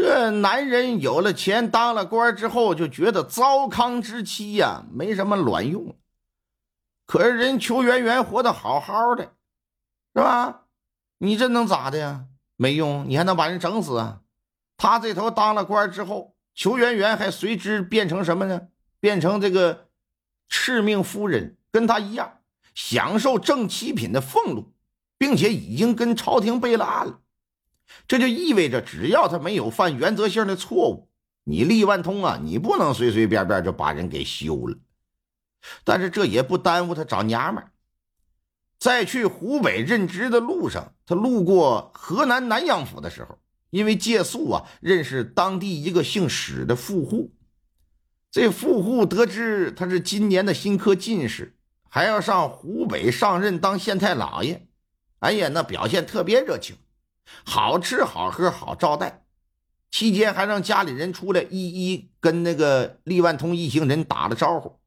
这男人有了钱，当了官之后，就觉得糟糠之妻呀、没什么卵用。可是人裘圆圆活得好好的，是吧？你这能咋的呀？没用，你还能把人整死啊？他这头当了官之后，裘圆圆还随之变成什么呢？变成这个敕命夫人，跟他一样，享受正七品的俸禄，并且已经跟朝廷备了案了。这就意味着，只要他没有犯原则性的错误，你利万通啊，你不能随随便便就把人给休了。但是这也不耽误他找娘们儿。在去湖北任职的路上，他路过河南南阳府的时候，因为借宿啊，认识当地一个姓史的富户。这富户得知他是今年的新科进士，还要上湖北上任当县太老爷，哎呀，那表现特别热情。好吃好喝好招待，期间还让家里人出来一一跟那个利万通一行人打了招呼，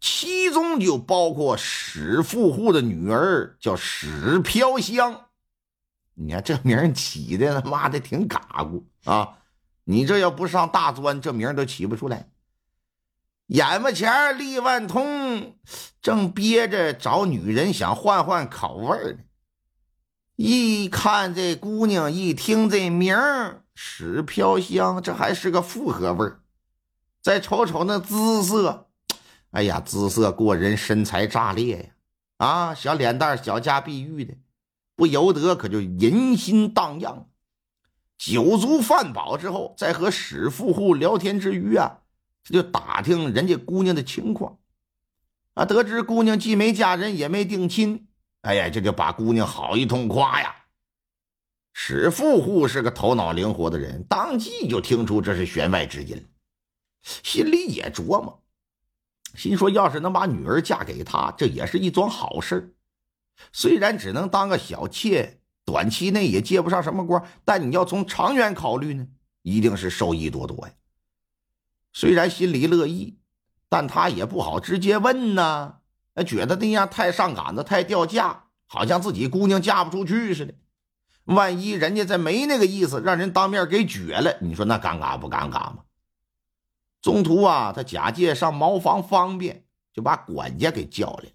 其中就包括史富户的女儿，叫史飘香。你看这名起的他妈的挺嘎咕啊！你这要不上大专，这名都起不出来。眼巴前，利万通正憋着找女人，想换换口味呢。一看这姑娘，一听这名儿史飘香，这还是个复合味儿。再瞅瞅那姿色，哎呀，姿色过人，身材炸裂呀！啊，小脸蛋，小家碧玉的，不由得可就淫心荡漾。酒足饭饱之后，在和史富户聊天之余啊，他就打听人家姑娘的情况。啊，得知姑娘既没嫁人，也没定亲。哎呀，这就把姑娘好一通夸呀！史富户是个头脑灵活的人，当即就听出这是弦外之音，心里也琢磨，心说要是能把女儿嫁给他，这也是一桩好事虽然只能当个小妾，短期内也接不上什么官，但你要从长远考虑呢，一定是受益多多呀。虽然心里乐意，但他也不好直接问呐。觉得那样太上杆子，太掉价，好像自己姑娘嫁不出去似的。万一人家再没那个意思，让人当面给撅了，你说那尴尬不尴尬吗？中途啊，他假借上茅房方便，就把管家给叫来，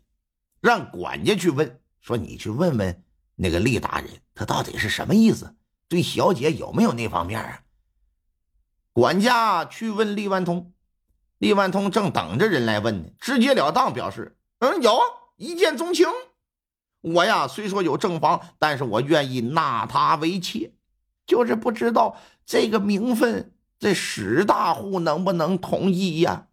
让管家去问，说你去问问那个厉大人，他到底是什么意思，对小姐有没有那方面啊？管家去问厉万通，厉万通正等着人来问呢，直截了当表示。嗯，有，一见钟情。我呀，虽说有正房，但是我愿意纳她为妾，就是不知道这个名分，这史大户能不能同意呀？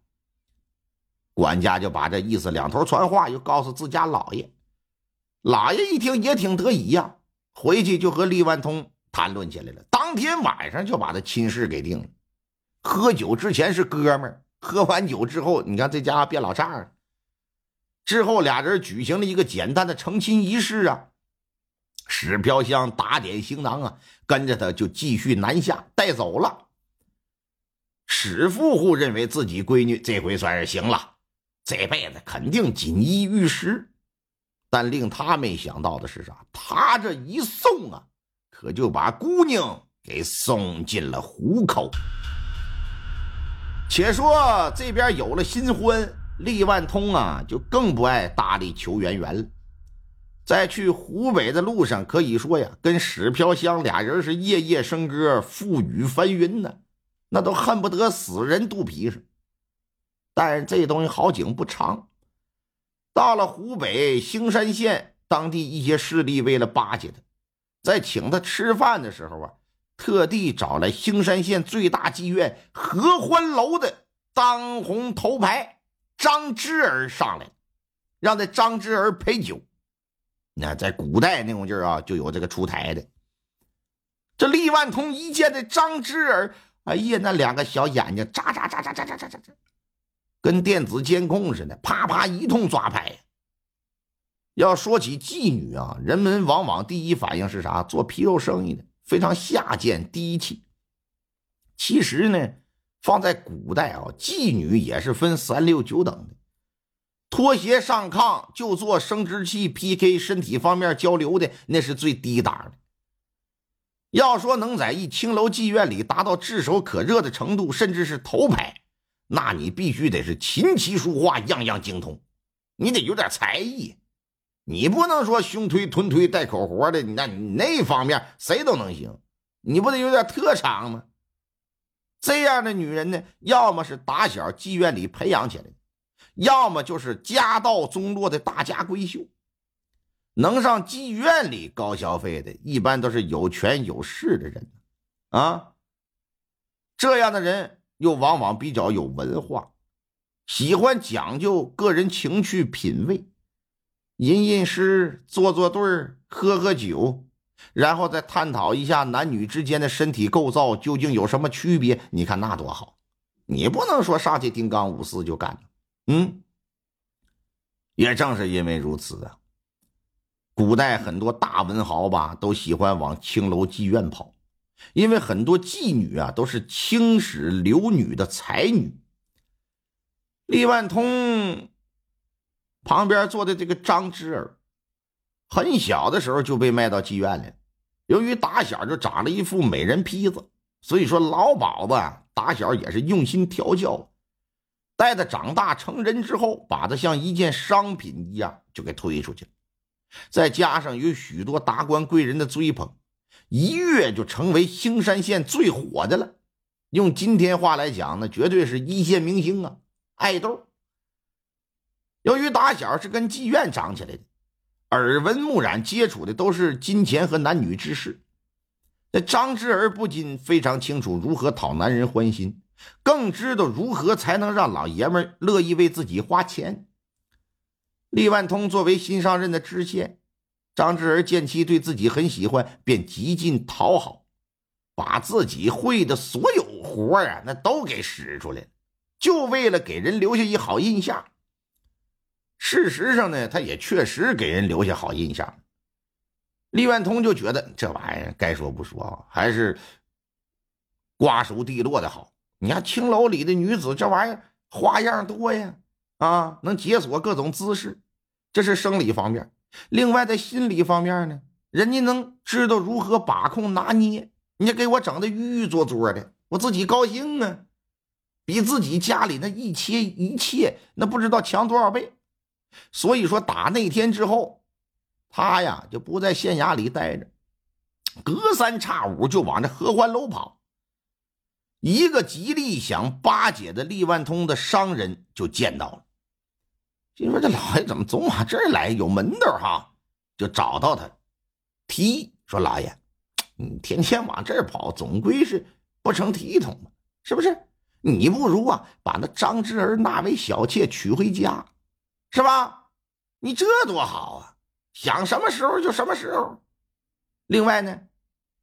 管家就把这意思两头传话，又告诉自家老爷。老爷一听也挺得意呀，回去就和厉万通谈论起来了。当天晚上就把他亲事给定了。喝酒之前是哥们儿，喝完酒之后，你看这家伙变老丈了。之后，俩人举行了一个简单的成亲仪式啊。史飘香打点行囊啊，跟着他就继续南下带走了。史富户认为自己闺女这回算是行了，这辈子肯定锦衣玉食。但令他没想到的是啥？他这一送啊，可就把姑娘给送进了虎口。且说这边有了新欢。厉万通啊，就更不爱搭理裘圆圆了。在去湖北的路上，可以说呀，跟史飘香俩人是夜夜笙歌，覆雨翻云呢，那都恨不得死人肚皮上。但是这东西好景不长，到了湖北兴山县，当地一些势力为了巴结他，在请他吃饭的时候啊，特地找来兴山县最大妓院合欢楼的当红头牌。张之儿上来，让这张之儿陪酒。那在古代那种劲儿啊，就有这个出台的。这厉万通一见这张之儿，哎呀，那两个小眼睛眨眨眨眨眨眨眨眨，跟电子监控似的，啪啪一通抓拍。要说起妓女啊，人们往往第一反应是啥？做皮肉生意的，非常下贱低气。其实呢，放在古代啊，妓女也是分三六九等的。脱鞋上炕就做生殖器 PK 身体方面交流的，那是最低档的。要说能在一青楼妓院里达到炙手可热的程度，甚至是头牌，那你必须得是琴棋书画样样精通，你得有点才艺，你不能说胸推臀推带口活的，那你那方面谁都能行，你不得有点特长吗？这样的女人呢，要么是打小妓院里培养起来的。要么就是家道中落的大家闺秀，能上妓院里高消费的，一般都是有权有势的人啊。这样的人又往往比较有文化，喜欢讲究个人情趣品味，吟吟诗，做做对儿，喝喝酒，然后再探讨一下男女之间的身体构造究竟有什么区别。你看那多好！你不能说上去叮当五四就干了。嗯，也正是因为如此啊，古代很多大文豪吧都喜欢往青楼妓院跑，因为很多妓女啊都是青史留女的才女。李万通旁边坐的这个张之儿，很小的时候就被卖到妓院里，由于打小就长了一副美人坯子，所以说老鸨子打小也是用心调教。待他长大成人之后，把他像一件商品一样就给推出去了。再加上有许多达官贵人的追捧，一跃就成为兴山县最火的了。用今天话来讲呢，绝对是一线明星啊，爱豆。由于打小是跟妓院长起来的，耳闻目染接触的都是金钱和男女之事，那张之儿不仅非常清楚如何讨男人欢心。更知道如何才能让老爷们乐意为自己花钱。厉万通作为新上任的知县，张之儿见其对自己很喜欢，便极尽讨好，把自己会的所有活啊，那都给使出来，就为了给人留下一好印象。事实上呢，他也确实给人留下好印象。李万通就觉得这玩意儿该说不说，还是瓜熟蒂落的好。你看青楼里的女子，这玩意儿花样多呀，啊，能解锁各种姿势，这是生理方面。另外，在心理方面呢，人家能知道如何把控拿捏，你给我整的郁郁作作的，我自己高兴啊，比自己家里那一切一切那不知道强多少倍。所以说，打那天之后，他呀就不在县衙里待着，隔三差五就往这合欢楼跑。一个极力想巴结的利万通的商人就见到了，心说这老爷怎么总往这儿来？有门道哈！就找到他，提议说：“老爷，你天天往这儿跑，总归是不成体统嘛，是不是？你不如啊，把那张之儿纳为小妾娶回家，是吧？你这多好啊！想什么时候就什么时候。另外呢，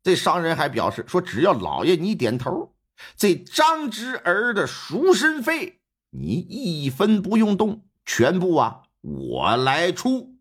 这商人还表示说，只要老爷你点头。”这张之儿的赎身费，你一分不用动，全部啊，我来出。